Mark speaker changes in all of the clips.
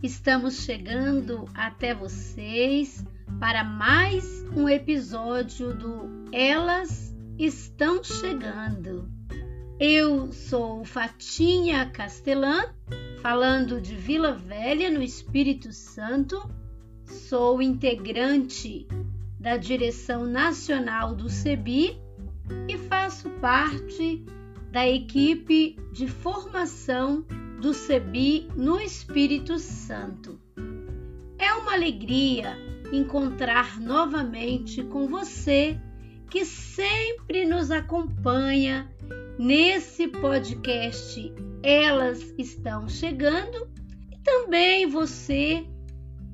Speaker 1: Estamos chegando até vocês para mais um episódio do Elas Estão Chegando. Eu sou Fatinha Castelã, falando de Vila Velha, no Espírito Santo. Sou integrante da direção nacional do CEBI e faço parte da equipe de formação do CEBI no Espírito Santo. É uma alegria encontrar novamente com você que sempre nos acompanha nesse podcast Elas Estão Chegando e também você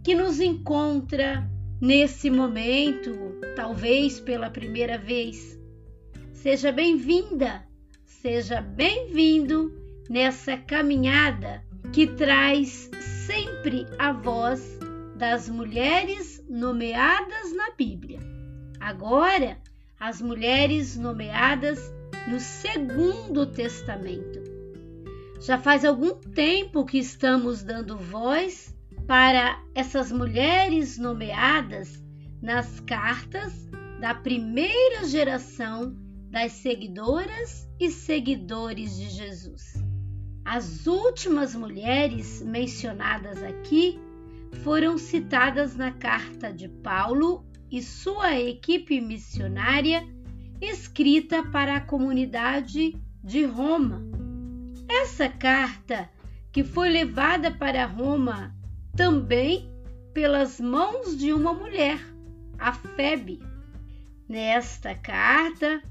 Speaker 1: que nos encontra nesse momento, talvez pela primeira vez. Seja bem-vinda, seja bem-vindo nessa caminhada que traz sempre a voz das mulheres nomeadas na Bíblia. Agora, as mulheres nomeadas no Segundo Testamento. Já faz algum tempo que estamos dando voz para essas mulheres nomeadas nas cartas da primeira geração das seguidoras e seguidores de Jesus. As últimas mulheres mencionadas aqui foram citadas na carta de Paulo e sua equipe missionária, escrita para a comunidade de Roma. Essa carta, que foi levada para Roma também pelas mãos de uma mulher, a Febe. Nesta carta,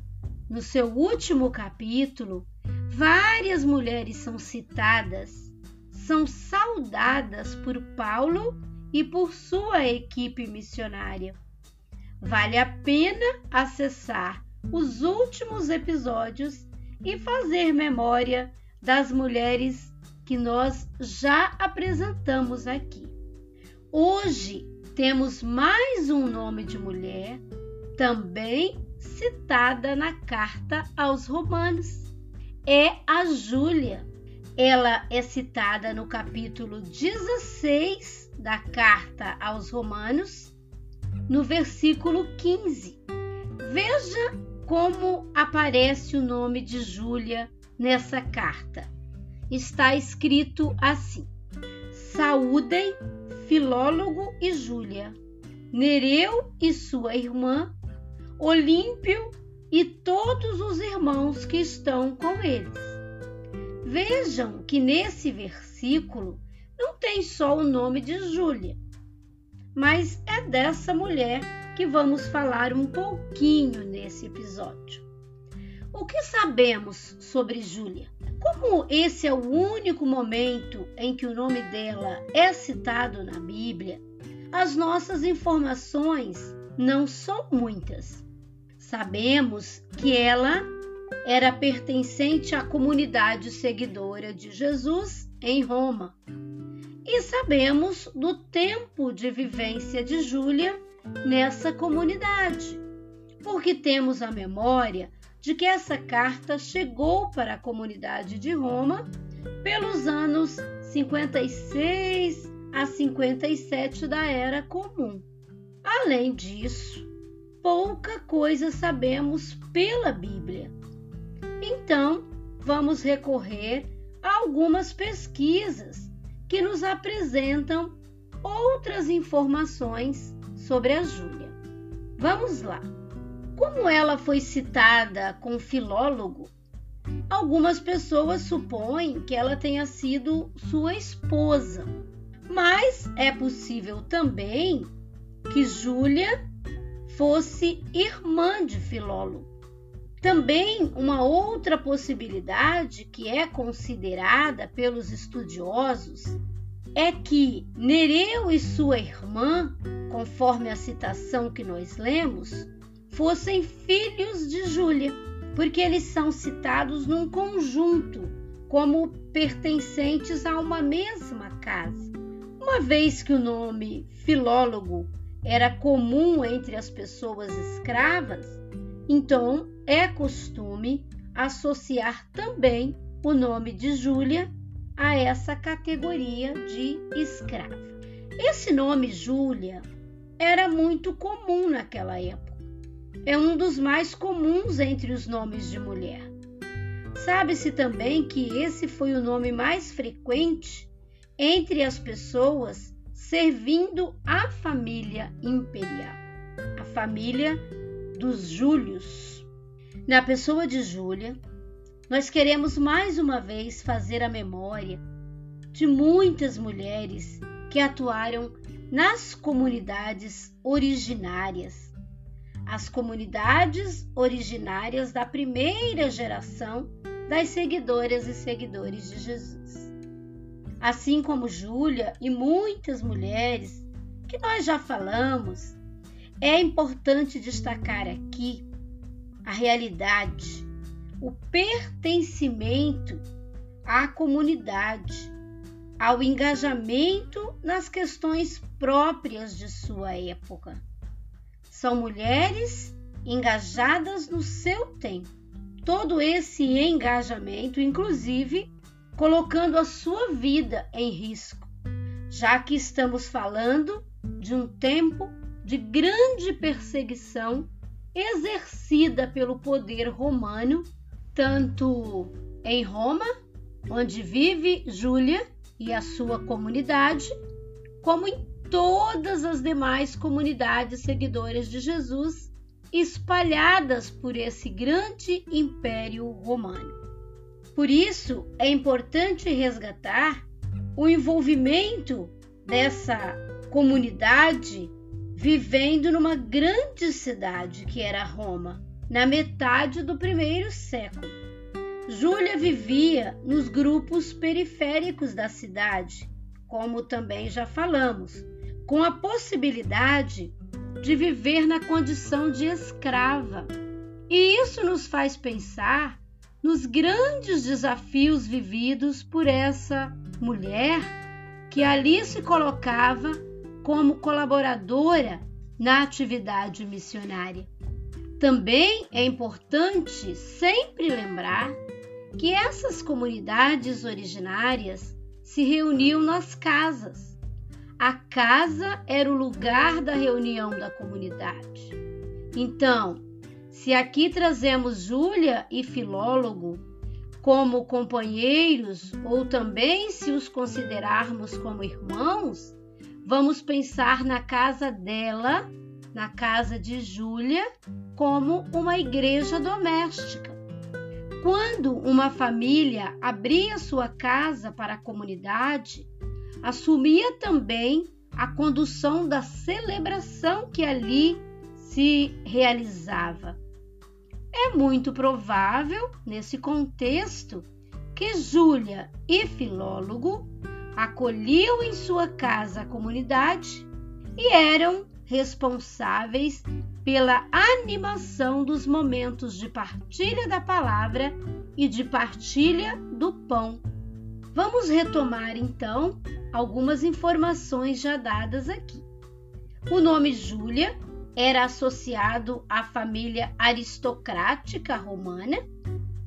Speaker 1: no seu último capítulo, várias mulheres são citadas, são saudadas por Paulo e por sua equipe missionária. Vale a pena acessar os últimos episódios e fazer memória das mulheres que nós já apresentamos aqui. Hoje temos mais um nome de mulher, também citada na carta aos Romanos. É a Júlia. Ela é citada no capítulo 16 da carta aos Romanos, no versículo 15. Veja como aparece o nome de Júlia nessa carta. Está escrito assim: Saúdem Filólogo e Júlia, Nereu e sua irmã, Olímpio e todos os irmãos que estão com eles. Vejam que nesse versículo não tem só o nome de Júlia, mas é dessa mulher que vamos falar um pouquinho nesse episódio. O que sabemos sobre Júlia? Como esse é o único momento em que o nome dela é citado na Bíblia, as nossas informações não são muitas. Sabemos que ela era pertencente à comunidade seguidora de Jesus em Roma. E sabemos do tempo de vivência de Júlia nessa comunidade, porque temos a memória de que essa carta chegou para a comunidade de Roma pelos anos 56 a 57 da Era Comum. Além disso, pouca coisa sabemos pela Bíblia. Então, vamos recorrer a algumas pesquisas que nos apresentam outras informações sobre a Júlia. Vamos lá. Como ela foi citada com filólogo, algumas pessoas supõem que ela tenha sido sua esposa, Mas é possível também que Júlia fosse irmã de Filólogo. Também uma outra possibilidade que é considerada pelos estudiosos é que Nereu e sua irmã, conforme a citação que nós lemos, fossem filhos de Júlia, porque eles são citados num conjunto, como pertencentes a uma mesma casa. Uma vez que o nome filólogo era comum entre as pessoas escravas, então é costume associar também o nome de Júlia a essa categoria de escrava. Esse nome Júlia era muito comum naquela época. É um dos mais comuns entre os nomes de mulher. Sabe-se também que esse foi o nome mais frequente entre as pessoas servindo a família imperial, a família dos Júlios. Na pessoa de Júlia, nós queremos mais uma vez fazer a memória de muitas mulheres que atuaram nas comunidades originárias, as comunidades originárias da primeira geração das seguidoras e seguidores de Jesus. Assim como Júlia e muitas mulheres que nós já falamos, é importante destacar aqui a realidade o pertencimento à comunidade, ao engajamento nas questões próprias de sua época. São mulheres engajadas no seu tempo. Todo esse engajamento, inclusive, colocando a sua vida em risco, já que estamos falando de um tempo de grande perseguição exercida pelo poder romano tanto em Roma, onde vive Júlia e a sua comunidade, como em todas as demais comunidades seguidoras de Jesus espalhadas por esse grande império romano. Por isso, é importante resgatar o envolvimento dessa comunidade vivendo numa grande cidade que era Roma na metade do primeiro século. Júlia vivia nos grupos periféricos da cidade, como também já falamos, com a possibilidade de viver na condição de escrava. E isso nos faz pensar nos grandes desafios vividos por essa mulher que ali se colocava como colaboradora na atividade missionária. Também é importante sempre lembrar que essas comunidades originárias se reuniam nas casas. A casa era o lugar da reunião da comunidade. Então, se aqui trazemos Júlia e Filólogo como companheiros, ou também se os considerarmos como irmãos, vamos pensar na casa dela na casa de Júlia como uma igreja doméstica. Quando uma família abria sua casa para a comunidade, assumia também a condução da celebração que ali se realizava. É muito provável, nesse contexto, que Júlia e Filólogo acolhiam em sua casa a comunidade e eram responsáveis pela animação dos momentos de partilha da palavra e de partilha do pão. Vamos retomar então algumas informações já dadas aqui. O nome Júlia era associado à família aristocrática romana,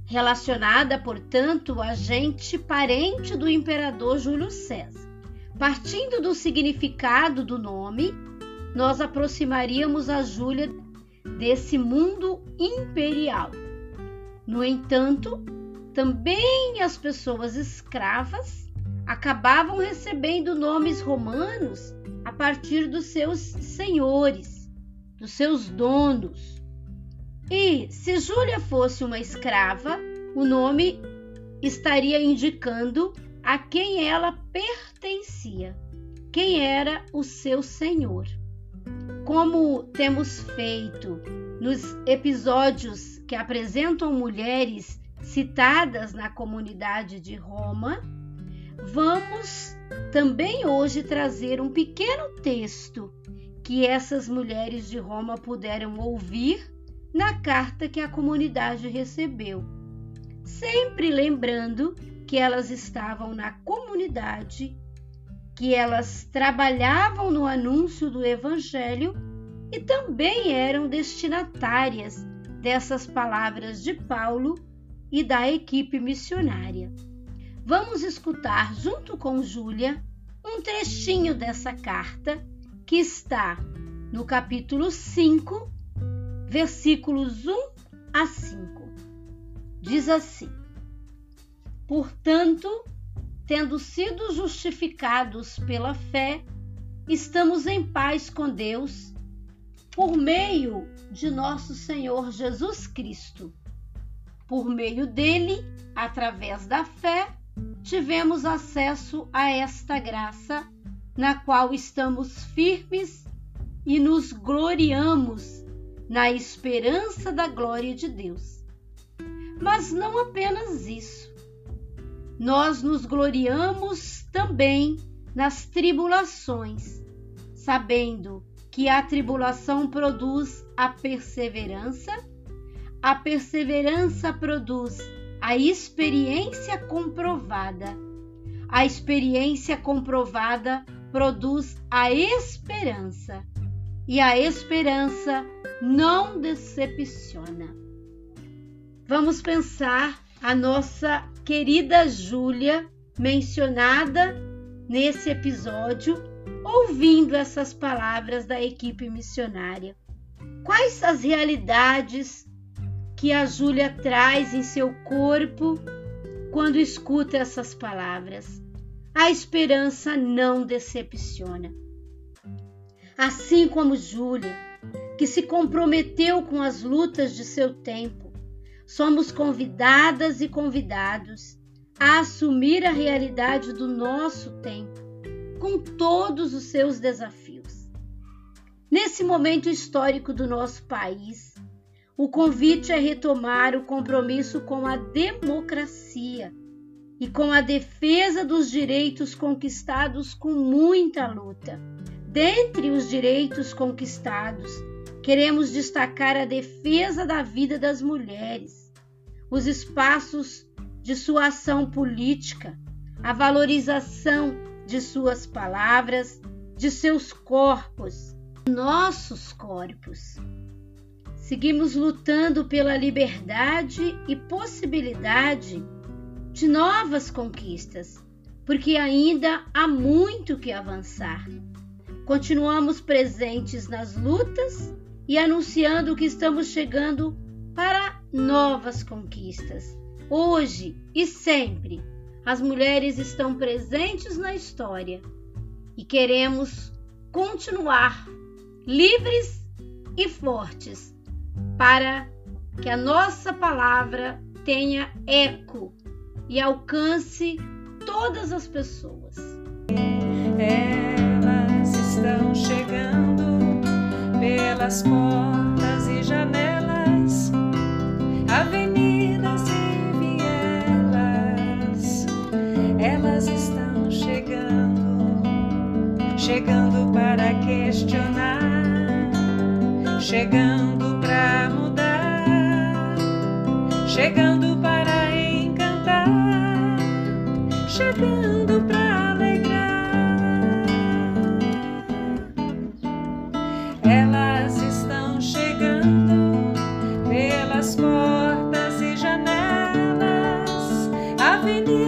Speaker 1: relacionada, portanto, a gente parente do imperador Júlio César. Partindo do significado do nome, nós aproximaríamos a Júlia desse mundo imperial. No entanto, também as pessoas escravas acabavam recebendo nomes romanos a partir dos seus senhores, dos seus donos. E se Júlia fosse uma escrava, o nome estaria indicando a quem ela pertencia. quem era o seu Senhor. Como temos feito nos episódios que apresentam mulheres citadas na comunidade de Roma, vamos também hoje trazer um pequeno texto que essas mulheres de Roma puderam ouvir na carta que a comunidade recebeu, sempre lembrando que elas estavam na comunidade, que elas trabalhavam no anúncio do Evangelho e também eram destinatárias dessas palavras de Paulo e da equipe missionária. Vamos escutar junto com Júlia um trechinho dessa carta que está no capítulo 5, versículos 1 a 5. Diz assim: Portanto, tendo sido justificados pela fé, estamos em paz com Deus por meio de nosso Senhor Jesus Cristo. Por meio dele, através da fé, tivemos acesso a esta graça, na qual estamos firmes e nos gloriamos na esperança da glória de Deus. Mas não apenas isso. Nós nos gloriamos também nas tribulações, sabendo que a tribulação produz a perseverança, a perseverança produz a experiência comprovada, a experiência comprovada produz a esperança, e a esperança não decepciona. Vamos pensar a nossa querida Júlia, mencionada nesse episódio, ouvindo essas palavras da equipe missionária. Quais as realidades que a Júlia traz em seu corpo quando escuta essas palavras? A esperança não decepciona. Assim como Júlia, que se comprometeu com as lutas de seu tempo, somos convidadas e convidados a assumir a realidade do nosso tempo, com todos os seus desafios. Nesse momento histórico do nosso país, o convite é retomar o compromisso com a democracia e com a defesa dos direitos conquistados com muita luta. Dentre os direitos conquistados, queremos destacar a defesa da vida das mulheres, os espaços de sua ação política, a valorização de suas palavras, de seus corpos, nossos corpos. Seguimos lutando pela liberdade e possibilidade de novas conquistas, porque ainda há muito que avançar. Continuamos presentes nas lutas e anunciando que estamos chegando para novas conquistas. Hoje e sempre, as mulheres estão presentes na história e queremos continuar livres e fortes para que a nossa palavra tenha eco e alcance todas as pessoas.
Speaker 2: Elas estão chegando pelas portas e janelas, avenidas e vielas. Elas estão chegando, chegando para questionar, chegando para mudar, chegando chegando pra alegrar. Elas estão chegando pelas portas e janelas, avenida.